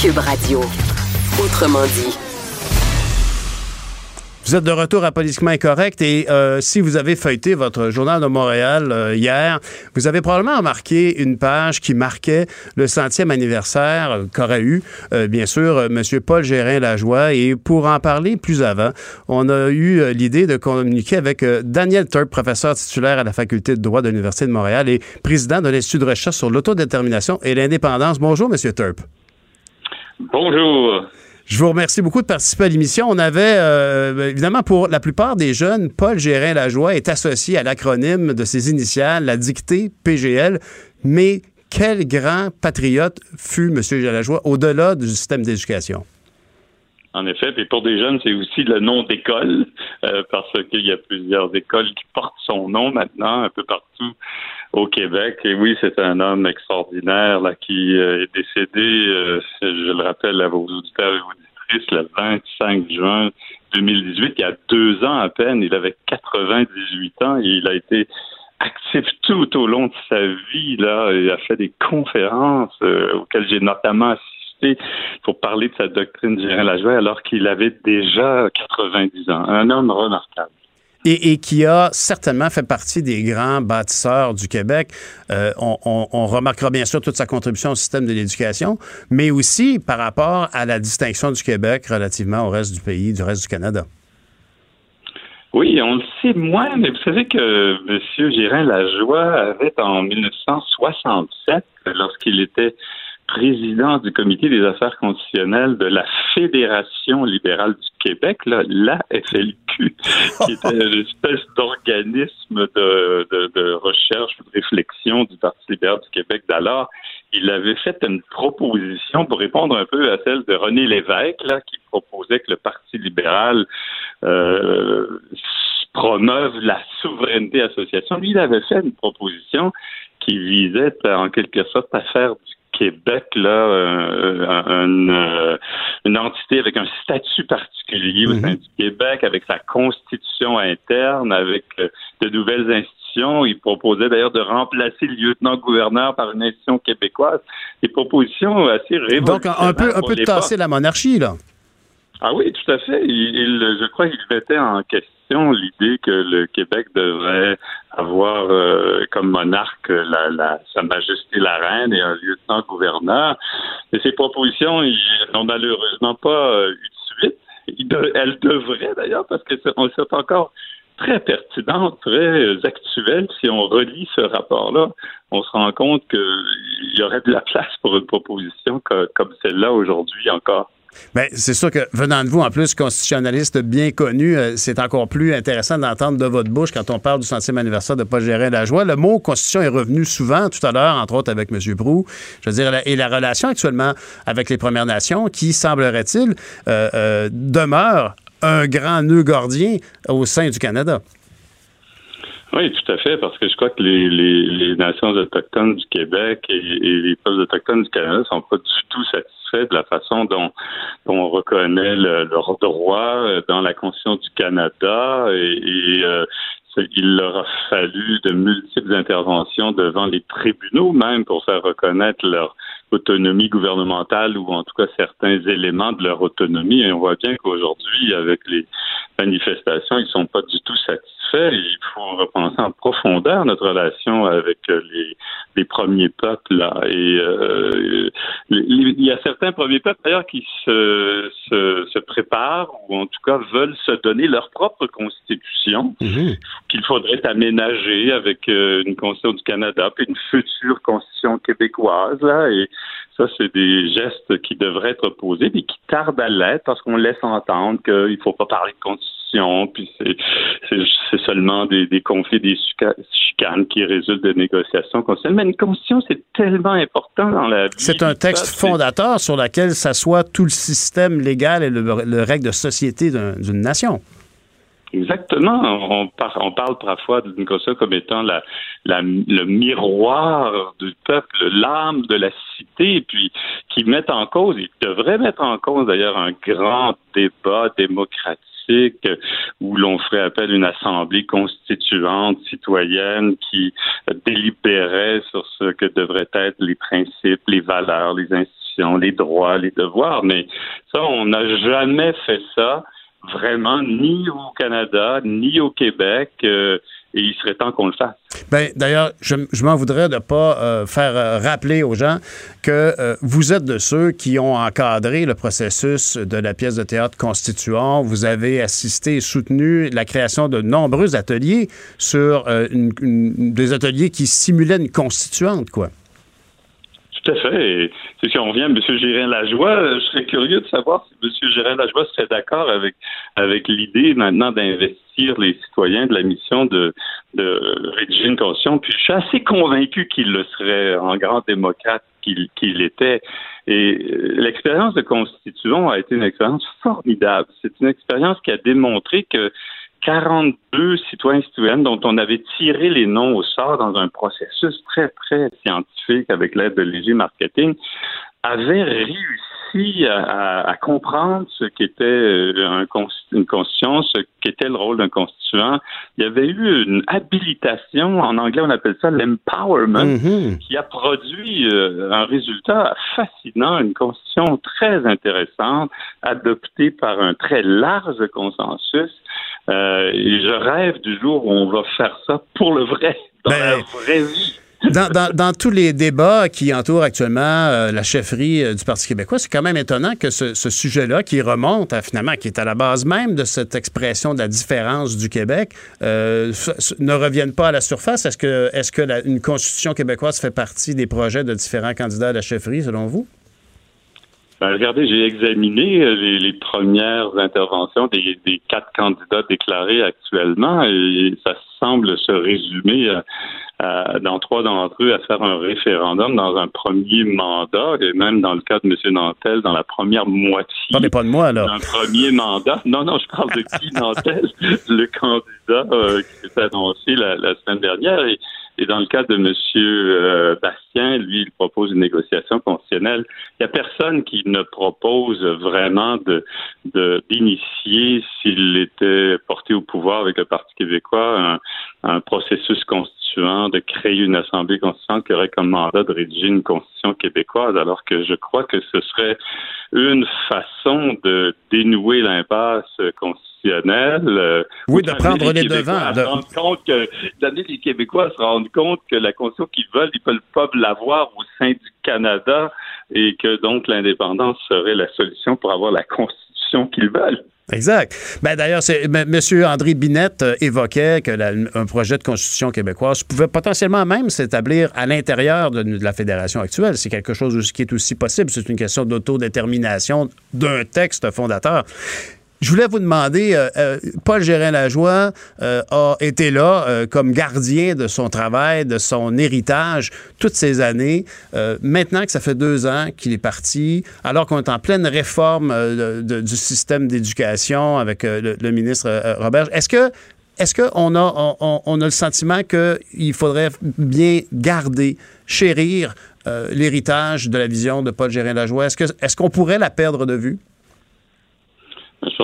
Cube. Autrement dit. Vous êtes de retour à Politiquement Incorrect et euh, si vous avez feuilleté votre journal de Montréal euh, hier, vous avez probablement remarqué une page qui marquait le centième anniversaire euh, qu'aurait eu, bien sûr, M. Paul Gérin-Lajoie. Et pour en parler plus avant, on a eu l'idée de communiquer avec Daniel Turp, professeur titulaire à la Faculté de droit de l'Université de Montréal et président de l'Institut de recherche sur l'autodétermination et l'indépendance. Bonjour, M. Turp. Bonjour. Je vous remercie beaucoup de participer à l'émission. On avait, euh, évidemment, pour la plupart des jeunes, Paul Gérin-Lajoie est associé à l'acronyme de ses initiales, la dictée PGL. Mais quel grand patriote fut M. Lajoie au-delà du système d'éducation? En effet, et pour des jeunes, c'est aussi le nom d'école, euh, parce qu'il y a plusieurs écoles qui portent son nom maintenant, un peu partout au Québec. Et oui, c'est un homme extraordinaire qui euh, est décédé, euh, je le rappelle à vos auditeurs et auditrices, le 25 juin 2018, il y a deux ans à peine. Il avait 98 ans et il a été actif tout au long de sa vie. Là, il a fait des conférences euh, auxquelles j'ai notamment assisté pour parler de sa doctrine de la Lajoie alors qu'il avait déjà 90 ans. Un homme remarquable et, qui a certainement fait partie des grands bâtisseurs du Québec. Euh, on, remarquera bien sûr toute sa contribution au système de l'éducation, mais aussi par rapport à la distinction du Québec relativement au reste du pays, du reste du Canada. Oui, on le sait moins, mais vous savez que M. Gérin Lajoie avait en 1967, lorsqu'il était président du comité des affaires constitutionnelles de la Fédération libérale du Québec, là, la FLQ, qui était une espèce d'organisme de, de, recherche ou de réflexion du Parti libéral du Québec d'alors. Il avait fait une proposition pour répondre un peu à celle de René Lévesque, là, qui proposait que le Parti libéral euh, promeuve la souveraineté association. Lui, il avait fait une proposition qui visait en quelque sorte à faire du Québec, là, euh, euh, une, entité avec un statut particulier au sein mhm. du Québec, avec sa constitution interne, avec euh, de nouvelles institutions. Il proposait d'ailleurs de remplacer le lieutenant-gouverneur par une institution québécoise. Des propositions assez révolutionnaires. Donc, un peu, un peu de tasser la monarchie, là. Ah oui, tout à fait. Il, je crois qu'il mettait en question l'idée que le Québec devrait avoir euh, comme monarque la, la, Sa Majesté la Reine et un lieutenant-gouverneur. Et ces propositions n'ont malheureusement pas euh, eu de suite. elles devraient d'ailleurs, parce que c'est encore très pertinentes, très actuelles. Si on relit ce rapport-là, on se rend compte qu'il y aurait de la place pour une proposition comme celle-là aujourd'hui encore. Bien, c'est sûr que venant de vous, en plus, constitutionnaliste bien connu, euh, c'est encore plus intéressant d'entendre de votre bouche quand on parle du centième anniversaire de Paul la joie. Le mot constitution est revenu souvent tout à l'heure, entre autres avec M. Brou. Je veux dire, et la relation actuellement avec les Premières Nations, qui, semblerait-il, euh, euh, demeure un grand nœud gordien au sein du Canada. Oui, tout à fait, parce que je crois que les, les, nations autochtones du Québec et, les peuples autochtones du Canada sont pas du tout satisfaits de la façon dont, on reconnaît le, leur droit euh, dans la Constitution du Canada et, euh, il leur a fallu de multiples interventions devant les tribunaux même pour faire reconnaître leur autonomie gouvernementale ou en tout cas certains éléments de leur autonomie. Et on voit bien qu'aujourd'hui, avec les manifestations, ils sont pas du tout satisfaits il faut repenser en profondeur notre relation avec euh, les, les premiers peuples. Là. Et euh, il y a certains premiers peuples d'ailleurs qui se, se, se, préparent ou en tout cas veulent se donner leur propre constitution mhm. qu'il faudrait aménager avec euh, une constitution du Canada puis une future constitution québécoise. Là, et ça, c'est des gestes qui devraient être posés mais qui tardent à l'être parce qu'on laisse entendre qu'il ne faut pas parler de constitution puis c'est seulement des, des, conflits, des chicanes qui résultent de négociations constitutionnelles. Mais une constitution, c'est tellement important dans la vie. C'est un texte fondateur sur lequel s'assoit tout le système légal et le, le règle de société d'une nation. Exactement. On, on parle parfois d'une constitution comme étant la, la, le miroir du peuple, l'âme de la cité, puis qui met en cause, il devrait mettre en cause d'ailleurs un grand débat démocratique où l'on ferait appel à une assemblée constituante citoyenne qui délibérait sur ce que devraient être les principes, les valeurs, les institutions, les droits, les devoirs. Mais ça, on n'a jamais fait ça vraiment ni au Canada ni au Québec. Euh, et il serait temps qu'on le fasse. Ben, d'ailleurs, je, m'en voudrais de ne pas euh, faire euh, rappeler aux gens que vous êtes de ceux qui ont encadré le processus de la pièce de théâtre constituant. Vous avez assisté et soutenu la création de nombreux ateliers sur des ateliers qui simulaient une constituante, quoi. Tout à fait. Et si on revient à M. Gérin-Lajoie, je serais curieux de savoir si M. Gérin-Lajoie serait d'accord avec, avec l'idée maintenant d'investir les citoyens de la mission de, de rédiger une constitution. Puis je suis assez convaincu qu'il le serait en grand démocrate qu'il était. Et euh, l'expérience de constituant a été une expérience formidable. C'est une expérience qui a démontré que 42 citoyens citoyennes dont on avait tiré les noms au sort dans un processus très, très scientifique avec l'aide de Léger Marketing avaient réussi à, comprendre ce qu'était euh, une constitution, ce qu'était le rôle d'un constituant. Il y avait eu une habilitation, en anglais on appelle ça l'empowerment, mm-hmm. qui a produit euh, un résultat fascinant, une constitution très intéressante, adoptée par un très large consensus euh, et je rêve du jour où on va faire ça pour le vrai, dans ben, la vraie vie. Dans, tous les débats qui entourent actuellement euh, la chefferie euh, du Parti québécois, c'est quand même étonnant que ce, sujet-là, qui remonte à, finalement, qui est à la base même de cette expression de la différence du Québec, ne revienne pas à la surface. Est-ce que, que une constitution québécoise fait partie des projets de différents candidats à la chefferie, selon vous? Ben, regardez, j'ai examiné euh, les, premières interventions des, quatre candidats déclarés actuellement et ça semble se résumer euh, euh, dans trois d'entre eux à faire un référendum dans un premier mandat et même dans le cas de M. Nantel dans la première moitié. Parlez pas de moi alors. Un premier mandat. Non, non, je parle de Guy Nantel, le candidat qui s'est annoncé la, la, semaine dernière et et dans le cas de M. Euh, Bastien, lui, il propose une négociation constitutionnelle. Il n'y a personne qui ne propose vraiment d'initier, s'il était porté au pouvoir avec le Parti québécois, un, processus constituant, de créer une assemblée constituante qui aurait comme mandat de rédiger une constitution québécoise, alors que je crois que ce serait une façon de dénouer l'impasse constitutionnelle euh, oui, de prendre les, devants. De... rendre compte que, les Québécois se rendent compte que la Constitution qu'ils veulent, ils peuvent pas l'avoir au sein du Canada et que donc l'indépendance serait la solution pour avoir la Constitution qu'ils veulent. Exact. Ben, D'ailleurs, M. André Binette euh, évoquait que un projet de constitution québécoise pouvait potentiellement même s'établir à l'intérieur de, de, la fédération actuelle. C'est quelque chose qui est aussi possible. C'est une question d'autodétermination d'un texte fondateur. Je voulais vous demander, euh, euh, Paul Gérin-Lajoie euh, a été là comme gardien de son travail, de son héritage toutes ces années. maintenant que ça fait deux ans qu'il est parti, alors qu'on est en pleine réforme du système d'éducation avec le, ministre Robert, est-ce que est-ce qu'on a, on, a le sentiment qu'il faudrait bien garder, chérir l'héritage de la vision de Paul Gérin-Lajoie? Est-ce, que, est-ce qu'on pourrait la perdre de vue?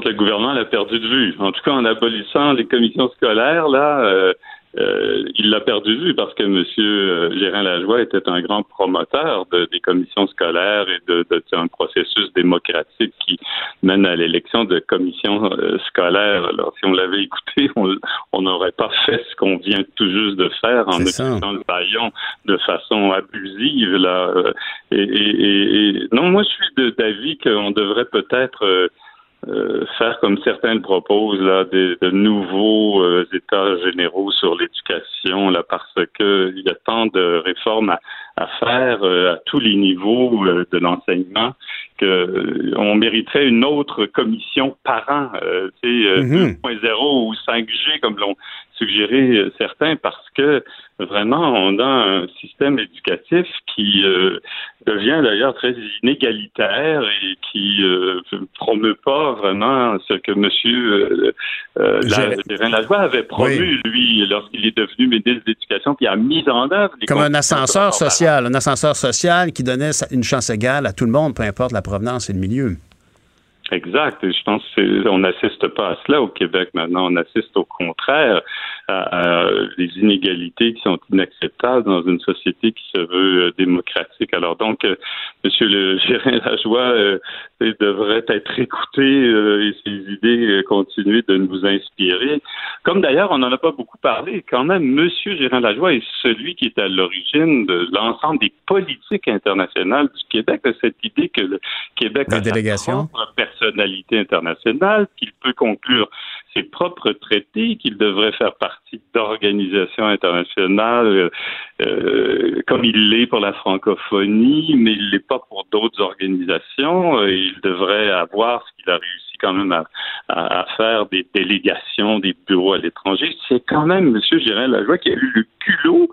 Le gouvernement l'a perdu de vue. En tout cas, en abolissant les commissions scolaires, là, euh, euh, il l'a perdu de vue parce que M. Euh, Gérin Lajoie était un grand promoteur de, des commissions scolaires et de, de, un processus démocratique qui mène à l'élection de commissions euh, scolaires. Alors, si on l'avait écouté, on n'aurait pas fait ce qu'on vient tout juste de faire en utilisant le baillon de façon abusive. Là. Et, et, et non, moi, je suis d'avis qu'on devrait peut-être euh, faire comme certains le proposent là, des, de nouveaux euh, états généraux sur l'éducation là, parce que il y a tant de réformes à, à faire à tous les niveaux de l'enseignement que on mériterait une autre commission par an, tu sais, 2.0 mm-hmm. ou 5G comme l'ont suggéré certains, parce que vraiment on a un système éducatif qui devient d'ailleurs très inégalitaire et qui euh, promeut pas vraiment ce que M. Euh, euh, Lajoie avait promu, lui, lorsqu'il est devenu ministre de l'Éducation, qui a mis en œuvre... Comme un ascenseur social, un ascenseur social qui donnait une chance égale à tout le monde, peu importe la provenance et le milieu. Exact. Et je pense qu'on n'assiste pas à cela au Québec maintenant. On assiste au contraire à, des inégalités qui sont inacceptables dans une société qui se veut euh, démocratique. Alors donc, euh, Monsieur le Gérin Lajoie euh, devrait être écouté et ses idées continuer de nous inspirer. Comme d'ailleurs, on n'en a pas beaucoup parlé. Quand même, Monsieur Gérin Lajoie est celui qui est à l'origine de l'ensemble des politiques internationales du Québec, de cette idée que le Québec a sa propre personnalité internationale, qu'il peut conclure ses propres traités, qu'il devrait faire partie d'organisations internationales euh, comme il l'est pour la francophonie, mais il l'est pas pour d'autres organisations. Euh, il devrait avoir ce qu'il a réussi quand même à, à, faire des délégations, des bureaux à l'étranger. C'est quand même M. Gérard Lajoie qui a eu le culot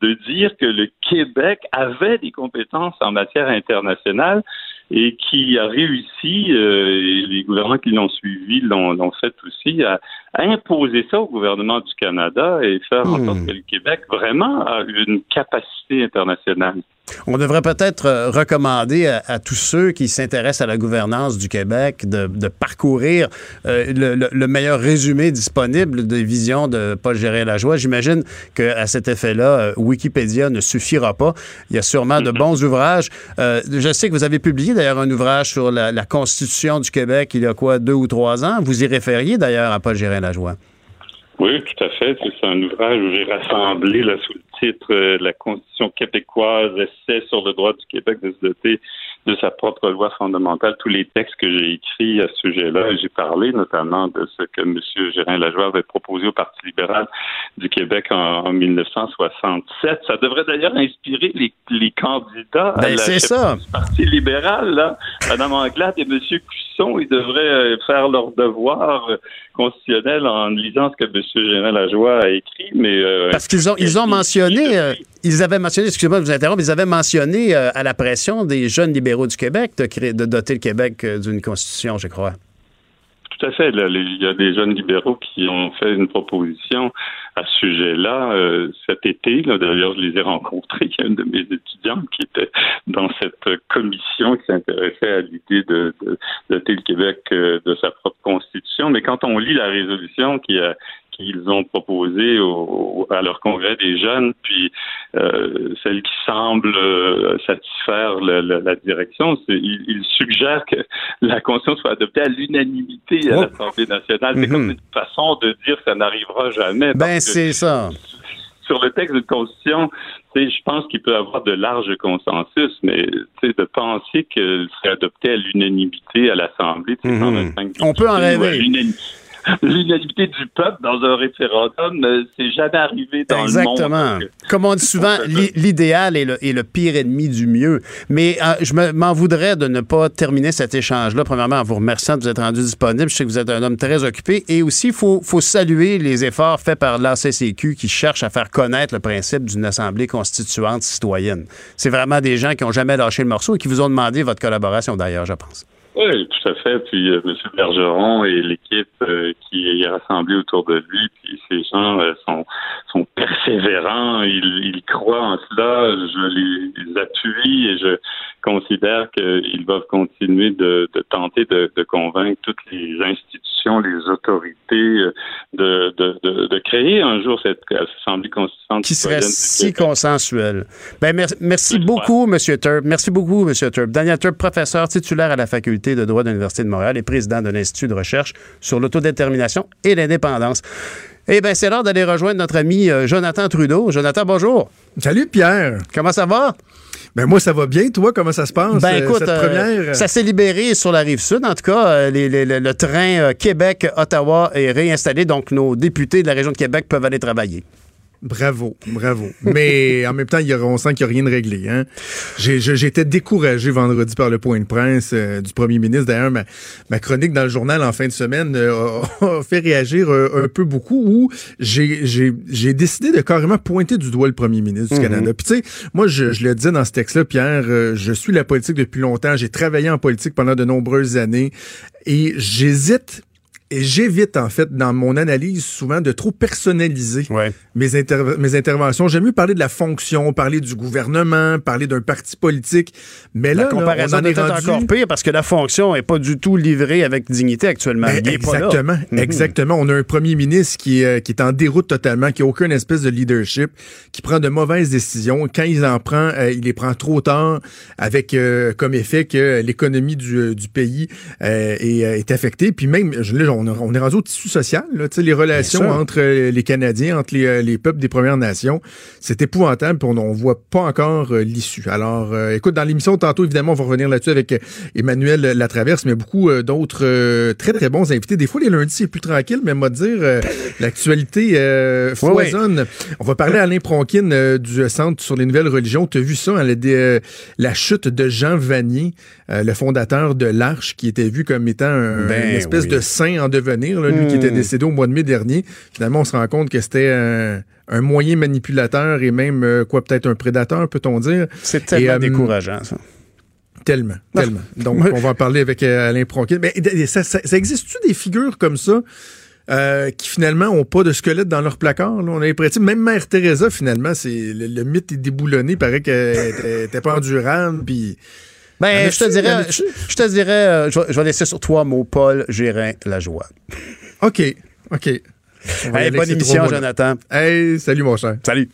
de dire que le Québec avait des compétences en matière internationale et qui a réussi, euh, et les gouvernements qui l'ont suivi l'ont fait aussi, à, imposer ça au gouvernement du Canada et faire en sorte hmm. que le Québec vraiment a une capacité internationale. On devrait peut-être euh, recommander à, tous ceux qui s'intéressent à la gouvernance du Québec de, parcourir euh, le, meilleur résumé disponible des visions de Paul Gérard-Lajoie. J'imagine qu'à cet effet-là, euh, Wikipédia ne suffira pas. Il y a sûrement de bons ouvrages. je sais que vous avez publié d'ailleurs un ouvrage sur la, Constitution du Québec il y a quoi, deux ou trois ans. Vous y référiez d'ailleurs à Paul Gérard-Lajoie. Oui, tout à fait. C'est un ouvrage où j'ai rassemblé le titre euh, La Constitution québécoise, essai sur le droit du Québec de se doter de sa propre loi fondamentale, tous les textes que j'ai écrits à ce sujet-là. J'ai parlé notamment de ce que M. Gérin Lajoie avait proposé au Parti libéral du Québec en, 1967. Ça devrait d'ailleurs inspirer les, les candidats ben, à ça. du Parti libéral. Là. Mme Anglade et M. Cusson, ils devraient euh, faire leur devoir euh, constitutionnel en lisant ce que M. Gérin Lajoie a écrit. Mais, euh, Parce qu'ils ont, ils ont mentionné, ils avaient mentionné, excusez-moi de vous interrompre, ils avaient mentionné à la pression des jeunes libéraux du Québec de, créer, de doter le Québec d'une constitution, je crois. Fait. il y a des jeunes libéraux qui ont fait une proposition à ce sujet-là euh, cet été. D'ailleurs, je les ai rencontrés. Il y a une de mes étudiantes qui était dans cette commission qui s'intéressait à l'idée de, doter le Québec euh, de sa propre constitution. Mais quand on lit la résolution qui a qu'ils ont proposé à leur congrès des jeunes, puis euh, celle qui semble euh, satisfaire la, direction, ils, ils, suggèrent que la Constitution soit adoptée à l'unanimité à oh. l'Assemblée nationale. C'est comme mhm. une façon de dire que ça n'arrivera jamais. Ben, c'est ça sur le texte de Constitution, je pense qu'il peut y avoir de larges consensus, mais de penser qu'elle serait adoptée à l'unanimité à l'Assemblée, mhm. on peut en rêver l'unanimité du peuple dans un référendum, euh, c'est jamais arrivé dans le monde. Exactement. Comme on dit souvent, l'idéal est le, pire ennemi du mieux. Mais euh, je m'en voudrais de ne pas terminer cet échange-là. Premièrement, en vous remerciant de vous être rendu disponible. Je sais que vous êtes un homme très occupé. Et aussi, il faut, faut saluer les efforts faits par l'ACCQ qui cherche à faire connaître le principe d'une Assemblée constituante citoyenne. C'est vraiment des gens qui n'ont jamais lâché le morceau et qui vous ont demandé votre collaboration d'ailleurs, je pense. Oui, tout à fait. Puis euh, M. Bergeron et l'équipe euh, qui est rassemblée autour de lui, puis ces gens euh, sont, sont persévérants, ils, ils croient en cela. Je les, appuie et je considère qu'ils doivent continuer de, de tenter de, de, convaincre toutes les institutions, les autorités de, de, de, créer un jour cette assemblée qui serait si consensuelle. Ben, merci, beaucoup, M. Turp. Merci beaucoup, M. Turp. Daniel Turp, professeur titulaire à la faculté de droit de l'Université de Montréal et président de l'Institut de recherche sur l'autodétermination et l'indépendance. Eh bien, c'est l'heure d'aller rejoindre notre ami euh, Jonathan Trudeau. Jonathan, bonjour. Salut, Pierre. Comment ça va? Ben moi, ça va bien. Toi, comment ça se passe, ben, euh, écoute, cette euh, ça s'est libéré sur la rive sud. En tout cas, le train Québec-Ottawa est réinstallé, donc nos députés de la région de Québec peuvent aller travailler. Bravo, bravo. Mais en même temps, il y a, on sent qu'il n'y a rien de réglé. Hein? J'étais découragé vendredi par le point de presse euh, du premier ministre. D'ailleurs, ma, ma, chronique dans le journal en fin de semaine euh, a, fait réagir euh, un peu beaucoup où j'ai décidé de carrément pointer du doigt le premier ministre du mhm. Canada. Puis tu sais, moi, je, je, le disais dans ce texte-là, Pierre, je suis la politique depuis longtemps. J'ai travaillé en politique pendant de nombreuses années et j'hésite et j'évite, en fait, dans mon analyse, souvent de trop personnaliser mes, mes interventions. J'aime mieux parler de la fonction, parler du gouvernement, parler d'un parti politique. Mais là, la comparaison on est, encore pire parce que la fonction n'est pas du tout livrée avec dignité actuellement. Ben, exactement, mhm. exactement. On a un premier ministre qui, euh, qui est en déroute totalement, qui n'a aucune espèce de leadership, qui prend de mauvaises décisions. Quand il en prend, euh, il les prend trop tard, avec euh, comme effet que l'économie du, du pays est, est, affectée. Puis même, là, on on, est rendu au tissu social, là, les relations entre euh, les Canadiens, entre euh, les, peuples des Premières Nations. C'est épouvantable, puis on ne voit pas encore euh, l'issue. Alors, écoute, dans l'émission tantôt, évidemment, on va revenir là-dessus avec Emmanuel Latraverse, mais beaucoup d'autres très, très bons invités. Des fois, les lundis, c'est plus tranquille, mais moi dire, l'actualité foisonne. On va parler à Alain Pronkin du Centre sur les nouvelles religions. Tu as vu ça, hein, la, la chute de Jean Vanier, le fondateur de l'Arche, qui était vu comme étant un, ben une espèce de saint en devenir, lui qui était hmm. décédé au mois de mai dernier. Finalement, on se rend compte que c'était un, moyen manipulateur et même, euh, quoi, peut-être un prédateur, peut-on dire. C'est tellement euh, décourageant, ça. Tellement, tellement. Donc, on va en parler avec euh, Alain Pronquin. Mais ça, existe-tu des figures comme ça? qui finalement ont pas de squelette dans leur placard. On a l'impression, même Mère Teresa, finalement, c'est le, mythe est déboulonné, paraît qu'elle était pas endurable, puis ben, je te dirais, je, te dirais, je, vais laisser sur toi mot Paul Gérin la joie. OK, OK. bonne émission, Jonathan. Hey, salut mon cher. Salut.